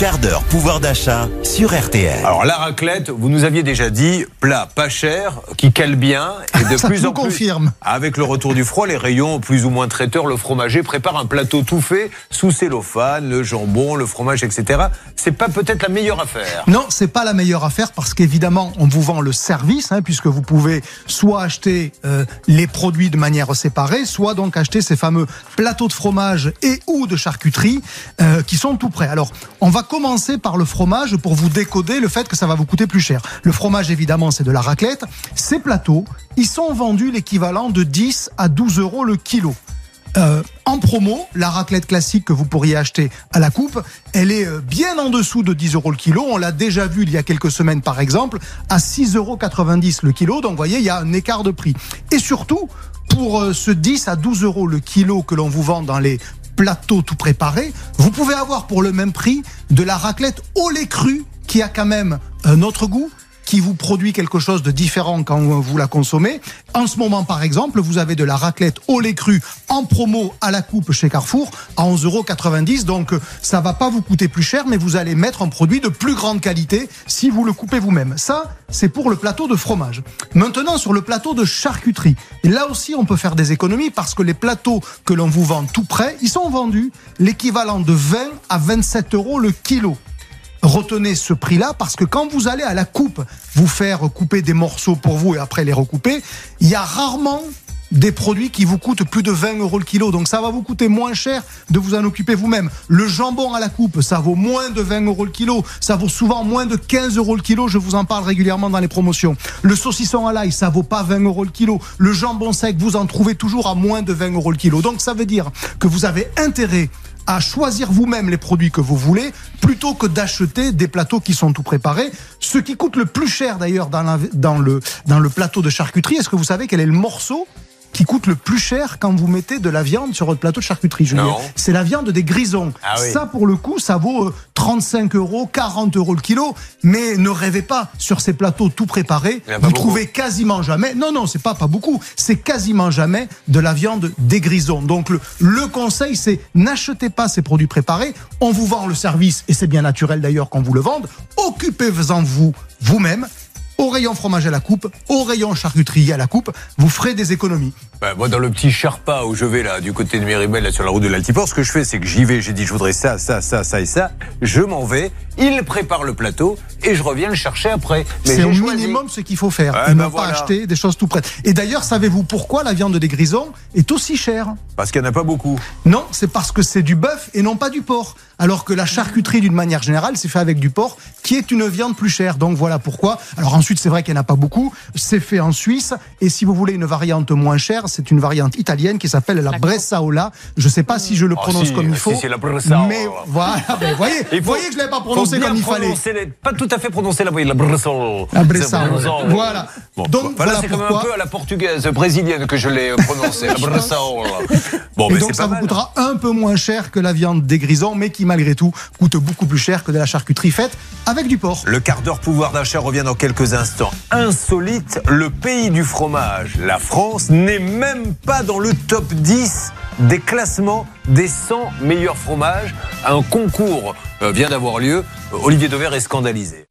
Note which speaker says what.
Speaker 1: quart d'heure pouvoir d'achat sur RTL.
Speaker 2: Alors la raclette, vous nous aviez déjà dit, plat pas cher, qui cale bien et de
Speaker 3: Ça
Speaker 2: plus en plus.
Speaker 3: confirme.
Speaker 2: Avec le retour du froid, les rayons plus ou moins traiteurs, le fromager prépare un plateau tout fait sous cellophane, le jambon, le fromage, etc. C'est pas peut-être la meilleure affaire.
Speaker 3: Non, c'est pas la meilleure affaire parce qu'évidemment, on vous vend le service, hein, puisque vous pouvez soit acheter euh, les produits de manière séparée, soit donc acheter ces fameux plateaux de fromage et ou de charcuterie euh, qui sont tout prêts. Alors, on va commencer par le fromage pour vous décoder le fait que ça va vous coûter plus cher. Le fromage, évidemment, c'est de la raclette. Ces plateaux, ils sont vendus l'équivalent de 10 à 12 euros le kilo. Euh, en promo, la raclette classique que vous pourriez acheter à la coupe, elle est euh, bien en dessous de 10 euros le kilo. On l'a déjà vu il y a quelques semaines, par exemple, à 6,90 euros le kilo. Donc, vous voyez, il y a un écart de prix. Et surtout, pour euh, ce 10 à 12 euros le kilo que l'on vous vend dans les plateaux tout préparés, vous pouvez avoir pour le même prix de la raclette au lait cru qui a quand même un autre goût qui vous produit quelque chose de différent quand vous la consommez. En ce moment, par exemple, vous avez de la raclette au lait cru en promo à la coupe chez Carrefour à 11,90 euros. Donc, euh, ça va pas vous coûter plus cher, mais vous allez mettre un produit de plus grande qualité si vous le coupez vous-même. Ça, c'est pour le plateau de fromage. Maintenant, sur le plateau de charcuterie, là aussi, on peut faire des économies parce que les plateaux que l'on vous vend tout près, ils sont vendus l'équivalent de 20 à 27 euros le kilo retenez ce prix-là parce que quand vous allez à la coupe vous faire couper des morceaux pour vous et après les recouper, il y a rarement des produits qui vous coûtent plus de 20 euros le kilo. Donc ça va vous coûter moins cher de vous en occuper vous-même. Le jambon à la coupe, ça vaut moins de 20 euros le kilo. Ça vaut souvent moins de 15 euros le kilo. Je vous en parle régulièrement dans les promotions. Le saucisson à l'ail, ça vaut pas 20 euros le kilo. Le jambon sec, vous en trouvez toujours à moins de 20 euros le kilo. Donc ça veut dire que vous avez intérêt à choisir vous-même les produits que vous voulez plutôt que d'acheter des plateaux qui sont tout préparés. Ce qui coûte le plus cher d'ailleurs dans, dans le plateau de charcuterie, est-ce que vous savez quel est le morceau qui coûte le plus cher quand vous mettez de la viande sur votre plateau de charcuterie, Julien. C'est la viande des grisons.
Speaker 2: Ah oui.
Speaker 3: Ça, pour le coup, ça vaut euh, 35 euros, 40 euros le kilo. Mais ne rêvez pas, sur ces plateaux tout préparés, vous
Speaker 2: beaucoup.
Speaker 3: trouvez quasiment jamais, non, non, c'est pas pas beaucoup, c'est quasiment jamais de la viande des grisons. Donc le, le conseil, c'est n'achetez pas ces produits préparés. On vous vend le service, et c'est bien naturel d'ailleurs qu'on vous le vende. Occupez-en vous vous-même. Au rayon fromage à la coupe, au rayon charcuterie à la coupe, vous ferez des économies.
Speaker 2: Ben, moi, dans le petit Sherpa où je vais là, du côté de Méribel, là sur la route de l'Altiport, ce que je fais, c'est que j'y vais, j'ai dit je voudrais ça, ça, ça, ça et ça. Je m'en vais, il prépare le plateau et je reviens le chercher après.
Speaker 3: C'est au
Speaker 2: choisi.
Speaker 3: minimum ce qu'il faut faire.
Speaker 2: Ouais,
Speaker 3: et
Speaker 2: ben
Speaker 3: ne
Speaker 2: voilà.
Speaker 3: pas acheter des choses tout prêtes. Et d'ailleurs, savez-vous pourquoi la viande des grisons est aussi chère?
Speaker 2: Parce qu'il n'y en a pas beaucoup.
Speaker 3: Non, c'est parce que c'est du bœuf et non pas du porc. Alors que la charcuterie, d'une manière générale, c'est fait avec du porc, qui est une viande plus chère. Donc voilà pourquoi. Alors ensuite, c'est vrai qu'il n'y en a pas beaucoup. C'est fait en Suisse. Et si vous voulez une variante moins chère, c'est une variante italienne qui s'appelle la Bressaola. Je ne sais pas si je le
Speaker 2: Ah,
Speaker 3: prononce
Speaker 2: si,
Speaker 3: comme il
Speaker 2: si,
Speaker 3: faut.
Speaker 2: c'est la Bressaola.
Speaker 3: Mais voilà, ben, voyez, vous voyez que je ne l'avais pas
Speaker 2: faut
Speaker 3: prononcé
Speaker 2: bien
Speaker 3: comme il fallait.
Speaker 2: prononcer les- Pas tout à fait prononcer la, la Bressol.
Speaker 3: La
Speaker 2: Bressol.
Speaker 3: Voilà.
Speaker 2: Bon,
Speaker 3: Donc,
Speaker 2: voilà, c'est même un peu à la portugaise brésilienne que je l'ai prononcé. la Bressol. Bon,
Speaker 3: Et
Speaker 2: mais
Speaker 3: donc ça vous coûtera un peu moins cher que la viande des grisons, mais qui malgré tout coûte beaucoup plus cher que de la charcuterie faite avec du porc.
Speaker 2: Le quart d'heure pouvoir d'achat revient dans quelques instants. Insolite, le pays du fromage. La France n'est même pas dans le top 10 des classements des 100 meilleurs fromages. Un concours euh, vient d'avoir lieu. Olivier Dever est scandalisé.